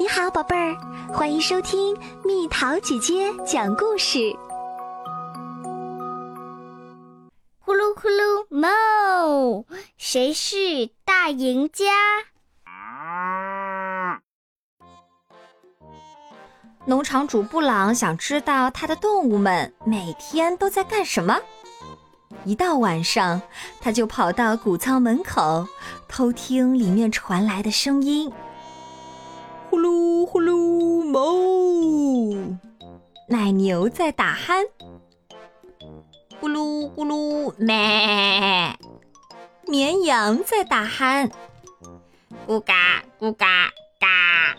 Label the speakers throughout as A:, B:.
A: 你好，宝贝儿，欢迎收听蜜桃姐姐讲故事。
B: 呼噜呼噜，moo，谁是大赢家？
C: 农场主布朗想知道他的动物们每天都在干什么。一到晚上，他就跑到谷仓门口，偷听里面传来的声音。呼噜，哞！奶牛在打鼾。呼噜呼噜，咩！绵羊在打鼾。
B: 咕嘎咕嘎嘎！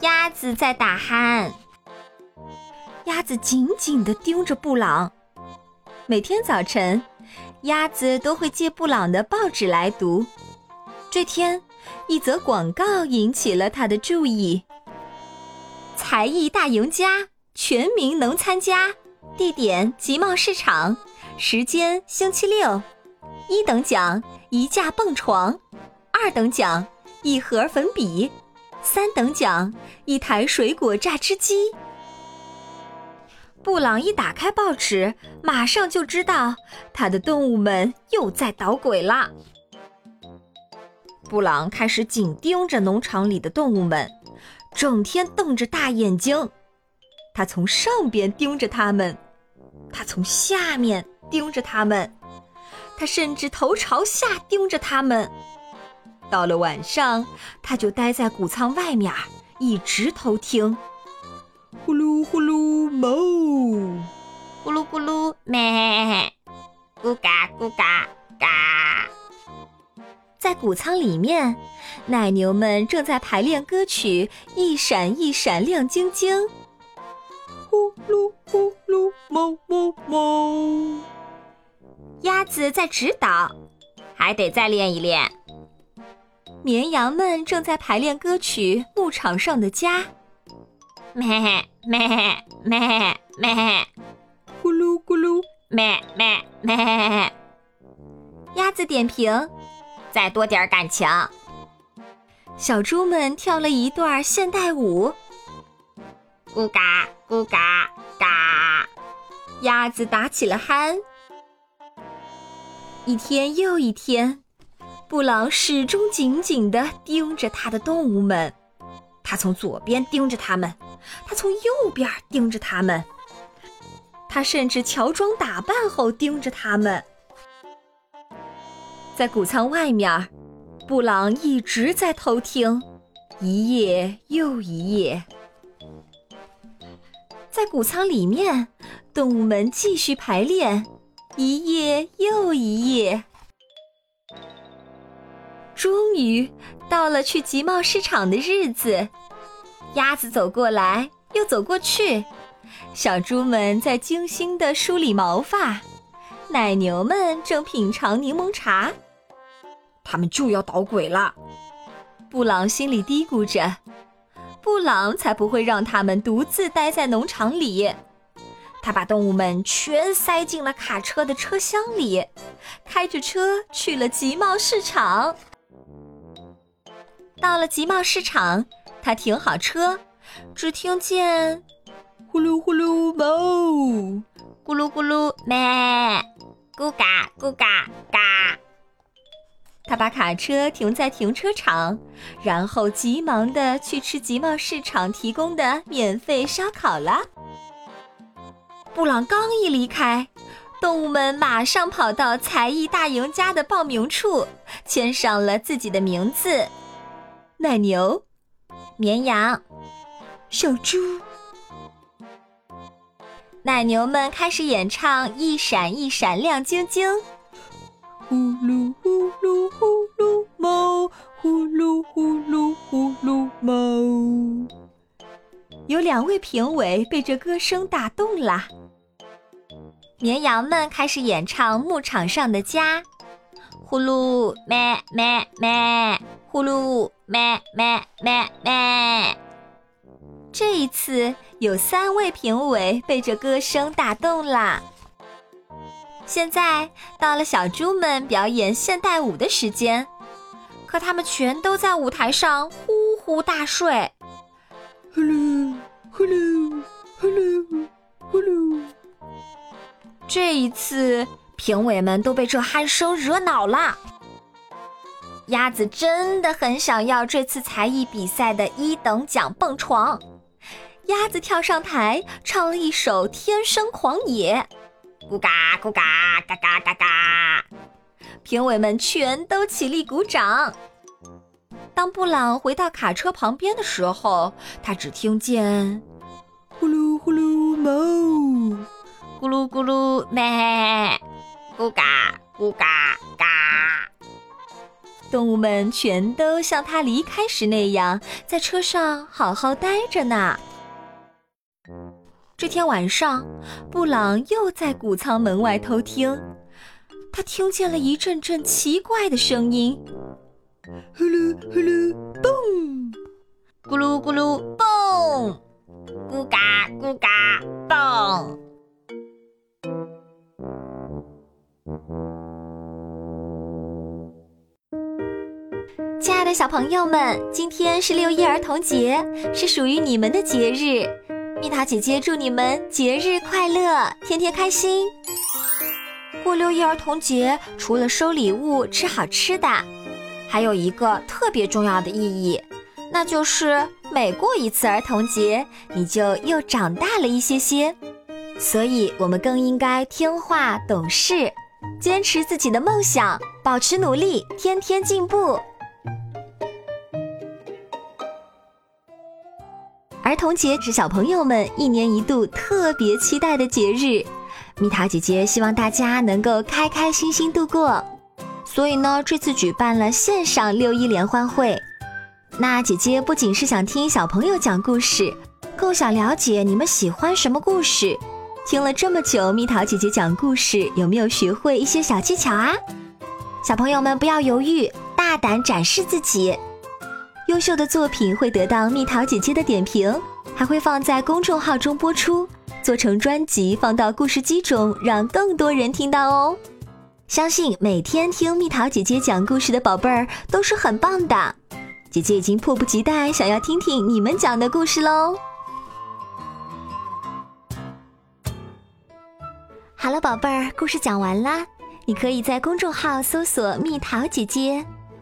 C: 鸭子在打鼾。鸭子紧紧地盯着布朗。每天早晨，鸭子都会借布朗的报纸来读。这天。一则广告引起了他的注意。才艺大赢家，全民能参加。地点：集贸市场。时间：星期六。一等奖：一架蹦床。二等奖：一盒粉笔。三等奖：一台水果榨汁机。布朗一打开报纸，马上就知道他的动物们又在捣鬼了。布朗开始紧盯着农场里的动物们，整天瞪着大眼睛。他从上边盯着他们，他从下面盯着他们，他甚至头朝下盯着他们。到了晚上，他就待在谷仓外面，一直偷听。呼噜呼噜，哞！
B: 咕噜咕噜，咩！咕嘎咕嘎嘎！
C: 在谷仓里面，奶牛们正在排练歌曲，一闪一闪亮晶晶。呼噜呼噜，哞哞哞。鸭子在指导，
B: 还得再练一练。
C: 绵羊们正在排练歌曲，牧场上的家。
B: 咩咩咩咩，
C: 咕噜咕噜，
B: 咩咩咩。
C: 鸭子点评。
B: 再多点感情。
C: 小猪们跳了一段现代舞，
B: 咕嘎咕嘎嘎。
C: 鸭子打起了鼾。一天又一天，布朗始终紧紧地盯着他的动物们。他从左边盯着他们，他从右边盯着他们，他甚至乔装打扮后盯着他们。在谷仓外面，布朗一直在偷听，一夜又一夜。在谷仓里面，动物们继续排练，一夜又一夜。终于到了去集贸市场的日子，鸭子走过来又走过去，小猪们在精心的梳理毛发，奶牛们正品尝柠檬茶。他们就要捣鬼了，布朗心里嘀咕着。布朗才不会让他们独自待在农场里。他把动物们全塞进了卡车的车厢里，开着车去了集贸市场。到了集贸市场，他停好车，只听见呼噜呼噜哞，
B: 咕噜咕噜咩，咕嘎咕嘎嘎。
C: 他把卡车停在停车场，然后急忙的去吃集贸市场提供的免费烧烤了。布朗刚一离开，动物们马上跑到才艺大赢家的报名处，签上了自己的名字：奶牛、绵羊、小猪。奶牛们开始演唱《一闪一闪亮晶晶》。呼噜呼噜呼噜猫，呼噜呼噜呼噜猫。有两位评委被这歌声打动了。绵羊们开始演唱《牧场上的家》，
B: 呼噜咩咩咩，呼噜咩咩咩咩。
C: 这一次有三位评委被这歌声打动了。现在到了小猪们表演现代舞的时间，可他们全都在舞台上呼呼大睡。呼噜呼噜呼噜呼噜。这一次，评委们都被这鼾声惹恼了。鸭子真的很想要这次才艺比赛的一等奖蹦床。鸭子跳上台，唱了一首《天生狂野》，咕嘎咕嘎嘎嘎嘎嘎，评委们全都起立鼓掌。当布朗回到卡车旁边的时候，他只听见呼噜呼噜猫，
B: 咕噜咕噜咩，咕嘎咕嘎嘎。
C: 动物们全都像他离开时那样，在车上好好待着呢。这天晚上，布朗又在谷仓门外偷听，他听见了一阵阵奇怪的声音：呼噜呼噜嘣，
B: 咕噜咕噜嘣，咕嘎咕嘎嘣。
C: 亲爱的小朋友们，今天是六一儿童节，是属于你们的节日。蜜桃姐姐祝你们节日快乐，天天开心。过六一儿童节，除了收礼物、吃好吃的，还有一个特别重要的意义，那就是每过一次儿童节，你就又长大了一些些。所以，我们更应该听话懂事，坚持自己的梦想，保持努力，天天进步。儿童节是小朋友们一年一度特别期待的节日，蜜桃姐姐希望大家能够开开心心度过。所以呢，这次举办了线上六一联欢会。那姐姐不仅是想听小朋友讲故事，更想了解你们喜欢什么故事。听了这么久蜜桃姐姐讲故事，有没有学会一些小技巧啊？小朋友们不要犹豫，大胆展示自己。优秀的作品会得到蜜桃姐姐的点评，还会放在公众号中播出，做成专辑放到故事机中，让更多人听到哦。相信每天听蜜桃姐姐讲故事的宝贝儿都是很棒的，姐姐已经迫不及待想要听听你们讲的故事喽。好了，宝贝儿，故事讲完啦，你可以在公众号搜索“蜜桃姐姐”。